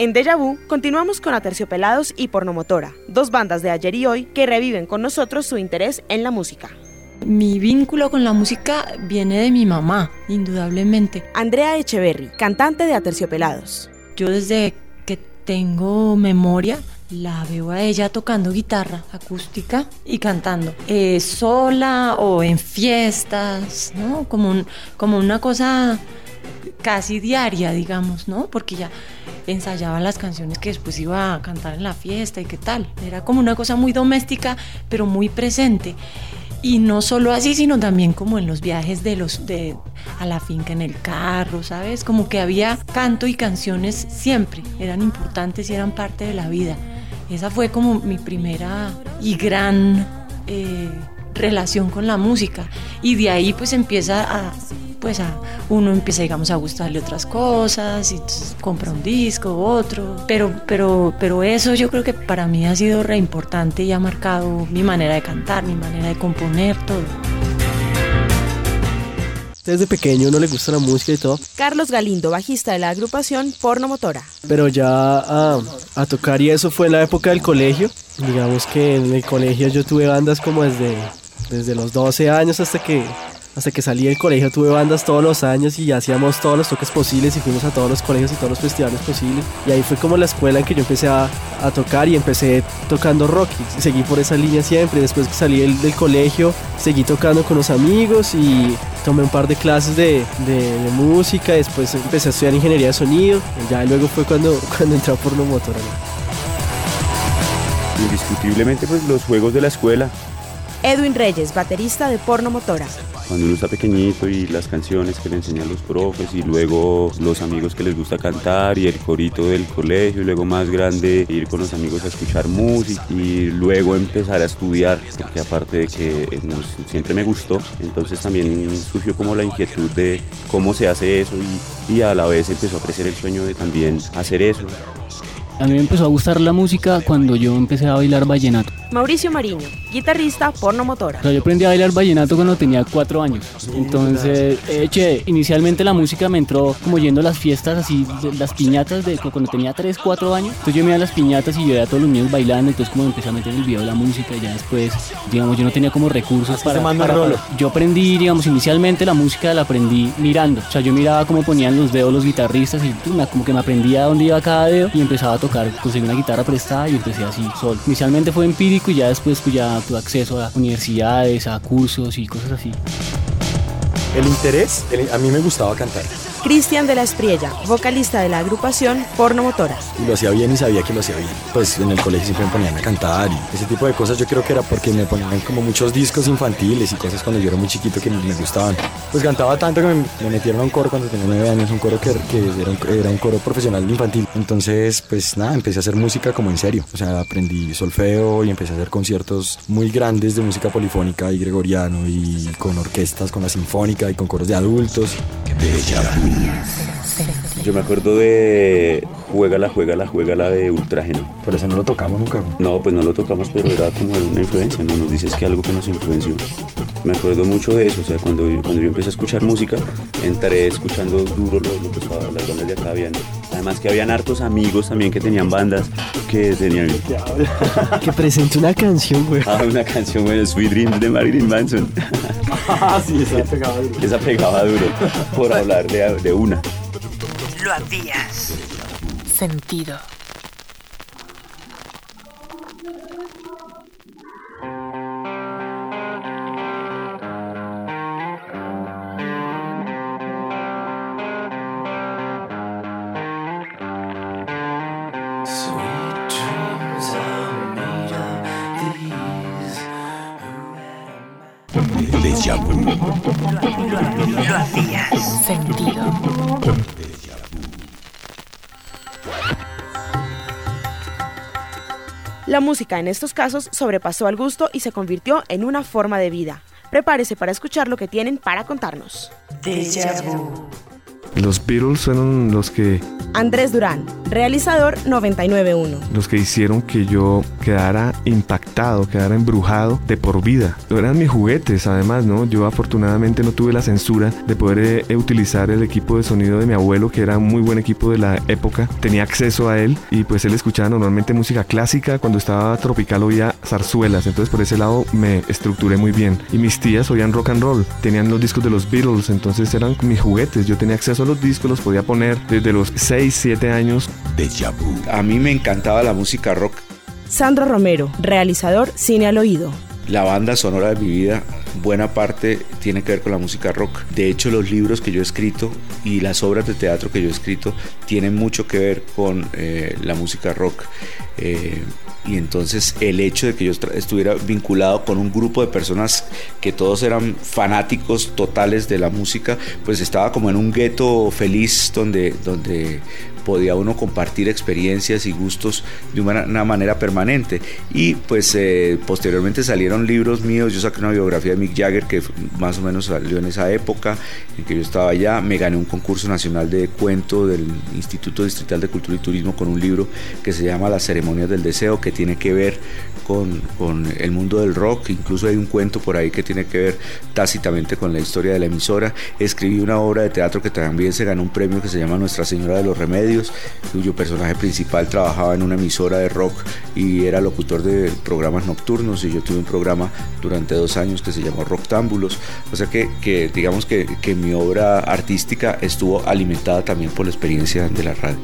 En Deja Vu continuamos con Aterciopelados y Pornomotora, dos bandas de ayer y hoy que reviven con nosotros su interés en la música. Mi vínculo con la música viene de mi mamá, indudablemente. Andrea Echeverry, cantante de Aterciopelados. Yo desde que tengo memoria la veo a ella tocando guitarra acústica y cantando, eh, sola o en fiestas, ¿no? Como, como una cosa casi diaria, digamos, ¿no? Porque ya ensayaba las canciones que después iba a cantar en la fiesta y qué tal. Era como una cosa muy doméstica, pero muy presente. Y no solo así, sino también como en los viajes de los de a la finca en el carro, ¿sabes? Como que había canto y canciones siempre, eran importantes y eran parte de la vida. Esa fue como mi primera y gran eh, relación con la música. Y de ahí pues empieza a pues a, uno empieza, digamos, a gustarle otras cosas y compra un disco, otro. Pero, pero, pero eso yo creo que para mí ha sido re importante y ha marcado mi manera de cantar, mi manera de componer, todo. Desde pequeño no le gusta la música y todo. Carlos Galindo, bajista de la agrupación Porno Motora. Pero ya a, a tocar y eso fue en la época del colegio. Digamos que en el colegio yo tuve bandas como desde, desde los 12 años hasta que hasta que salí del colegio tuve bandas todos los años y hacíamos todos los toques posibles y fuimos a todos los colegios y todos los festivales posibles. Y ahí fue como la escuela en que yo empecé a, a tocar y empecé tocando rock y seguí por esa línea siempre. Después que salí del, del, colegio seguí tocando con los amigos y tomé un par de clases de, de, de música. Después empecé a estudiar ingeniería de sonido. Y ya luego fue cuando, cuando entré a Porno Motor. Indiscutiblemente pues los juegos de la escuela. Edwin Reyes, baterista de Porno Motora cuando uno está pequeñito y las canciones que le enseñan los profes y luego los amigos que les gusta cantar y el corito del colegio y luego más grande ir con los amigos a escuchar música y luego empezar a estudiar porque aparte de que siempre me gustó entonces también surgió como la inquietud de cómo se hace eso y, y a la vez empezó a crecer el sueño de también hacer eso a mí me empezó a gustar la música cuando yo empecé a bailar vallenato. Mauricio Mariño, guitarrista porno motora. O sea, yo aprendí a bailar vallenato cuando tenía cuatro años. Entonces, eh, che, inicialmente la música me entró como yendo a las fiestas así, las piñatas de cuando tenía tres, cuatro años. Entonces yo me iba a las piñatas y yo veía a todos los niños bailando. Entonces como empecé a meter el video de la música y ya después, digamos, yo no tenía como recursos para, para, para, Yo aprendí, digamos, inicialmente la música la aprendí mirando. O sea, yo miraba cómo ponían los dedos los guitarristas y como que me aprendía dónde iba cada dedo y empezaba a tocar conseguí una guitarra prestada y empecé así solo. Inicialmente fue empírico y ya después pues ya tuve acceso a universidades, a cursos y cosas así. El interés, el, a mí me gustaba cantar. Cristian de la Espriella, vocalista de la agrupación Porno Motora. Y lo hacía bien y sabía que lo hacía bien. Pues en el colegio siempre me ponían a cantar y ese tipo de cosas yo creo que era porque me ponían como muchos discos infantiles y cosas cuando yo era muy chiquito que me gustaban. Pues cantaba tanto que me, me metieron a un coro cuando tenía nueve años, un coro que, que era, un, era, un, coro profesional infantil. Entonces pues nada, empecé a hacer música como en serio. O sea, aprendí solfeo y empecé a hacer conciertos muy grandes de música polifónica y gregoriano y con orquestas, con la sinfónica y con coros de adultos. Yo me acuerdo de Juégala, Juégala, Juégala de Ultrágeno. Por eso no lo tocamos nunca. No, pues no lo tocamos, pero era como una influencia, ¿no? Nos dices que algo que nos influenció. Me acuerdo mucho de eso, o sea, cuando, cuando yo empecé a escuchar música, entré escuchando duro lo, que estaba, las bandas de acá habían. Además que habían hartos amigos también que tenían bandas que tenían... que presente una canción, güey. Ah, una canción, güey, Sweet Dream de Marilyn Manson. ah, sí, esa pegaba duro. Esa pegaba duro, por hablar de, de una. Lo habías sentido. Lo sentido. La música en estos casos sobrepasó al gusto y se convirtió en una forma de vida. Prepárese para escuchar lo que tienen para contarnos. Los Beatles fueron los que Andrés Durán, realizador 991. los que hicieron que yo quedara impactado, quedara embrujado de por vida. Eran mis juguetes, además, ¿no? Yo afortunadamente no tuve la censura de poder eh, utilizar el equipo de sonido de mi abuelo, que era un muy buen equipo de la época. Tenía acceso a él y pues él escuchaba normalmente música clásica. Cuando estaba tropical oía zarzuelas, entonces por ese lado me estructuré muy bien. Y mis tías oían rock and roll, tenían los discos de los Beatles, entonces eran mis juguetes. Yo tenía acceso los discos, los podía poner desde los 6, 7 años. A mí me encantaba la música rock. Sandro Romero, realizador Cine al Oído. La banda sonora de mi vida, buena parte tiene que ver con la música rock. De hecho, los libros que yo he escrito y las obras de teatro que yo he escrito tienen mucho que ver con eh, la música rock. Eh, y entonces el hecho de que yo estuviera vinculado con un grupo de personas que todos eran fanáticos totales de la música, pues estaba como en un gueto feliz donde, donde podía uno compartir experiencias y gustos de una, manera permanente. Y pues eh, posteriormente salieron libros míos, yo saqué una biografía de Mick Jagger que más o menos salió en esa época en que yo estaba allá, me gané un concurso nacional de cuento del Instituto Distrital de Cultura y Turismo con un libro que se llama Las Ceremonias del Deseo, que tiene que ver con, con el mundo del rock, incluso hay un cuento por ahí que tiene que ver tácitamente con la historia de la emisora. Escribí una obra de teatro que también se ganó un premio que se llama Nuestra Señora de los Remedios, cuyo personaje principal trabajaba en una emisora de rock y era locutor de programas nocturnos y yo tuve un programa durante dos años que se llamó Rocktámbulos. O sea que, que digamos que, que mi obra artística estuvo alimentada también por la experiencia de la radio.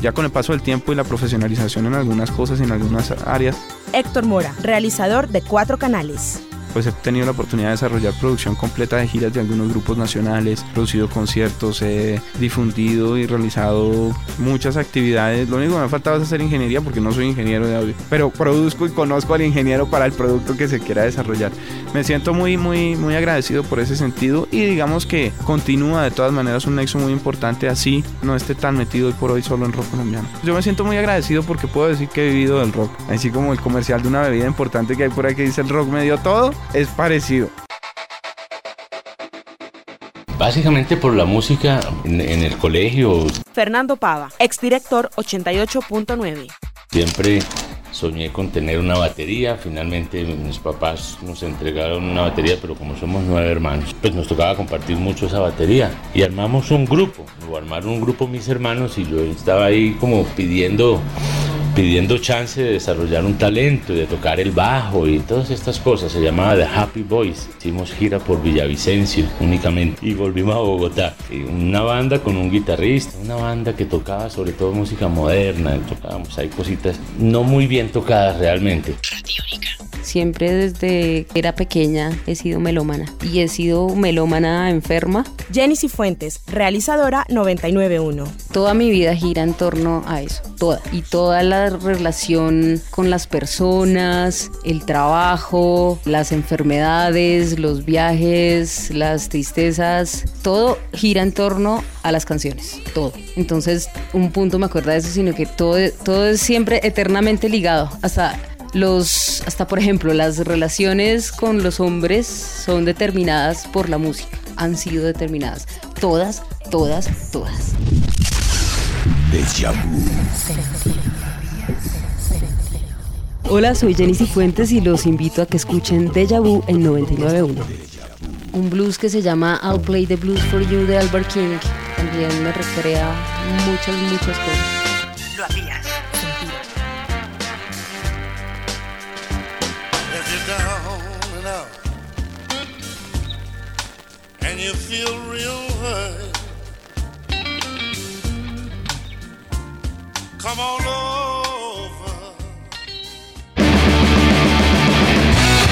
Ya con el paso del tiempo y la profesionalización en algunas cosas y en algunas áreas, Héctor Mora, realizador de Cuatro Canales. Pues he tenido la oportunidad de desarrollar producción completa de giras de algunos grupos nacionales, producido conciertos, he difundido y realizado muchas actividades. Lo único que me ha faltado es hacer ingeniería porque no soy ingeniero de audio, pero produzco y conozco al ingeniero para el producto que se quiera desarrollar. Me siento muy, muy, muy agradecido por ese sentido y digamos que continúa de todas maneras un nexo muy importante así no esté tan metido hoy por hoy solo en rock colombiano. Yo me siento muy agradecido porque puedo decir que he vivido del rock, así como el comercial de una bebida importante que hay por ahí que dice el rock me dio todo, es parecido. Básicamente por la música en, en el colegio Fernando Pava, exdirector 88.9. siempre soñé con tener una batería. Finalmente mis papás nos entregaron una batería, pero como somos nueve hermanos, pues nos tocaba compartir mucho esa batería. Y armamos un grupo, o armaron un grupo mis hermanos y yo estaba ahí como pidiendo pidiendo chance de desarrollar un talento y de tocar el bajo y todas estas cosas. Se llamaba The Happy Boys. Hicimos gira por Villavicencio únicamente y volvimos a Bogotá. Una banda con un guitarrista, una banda que tocaba sobre todo música moderna. Tocábamos ahí cositas no muy bien tocadas realmente. Siempre desde que era pequeña he sido melómana y he sido melómana enferma. Jenny Cifuentes, realizadora 991. Toda mi vida gira en torno a eso, toda. Y toda la relación con las personas, el trabajo, las enfermedades, los viajes, las tristezas, todo gira en torno a las canciones, todo. Entonces, un punto me acuerda de eso, sino que todo, todo es siempre eternamente ligado. Hasta los, hasta por ejemplo, las relaciones con los hombres son determinadas por la música, han sido determinadas. Todas, todas, todas. Hola, soy Jenny Cifuentes y los invito a que escuchen Deja Vu en 99.1. Un blues que se llama I'll Play the Blues for You de Albert King. También me recrea muchas, muchas cosas.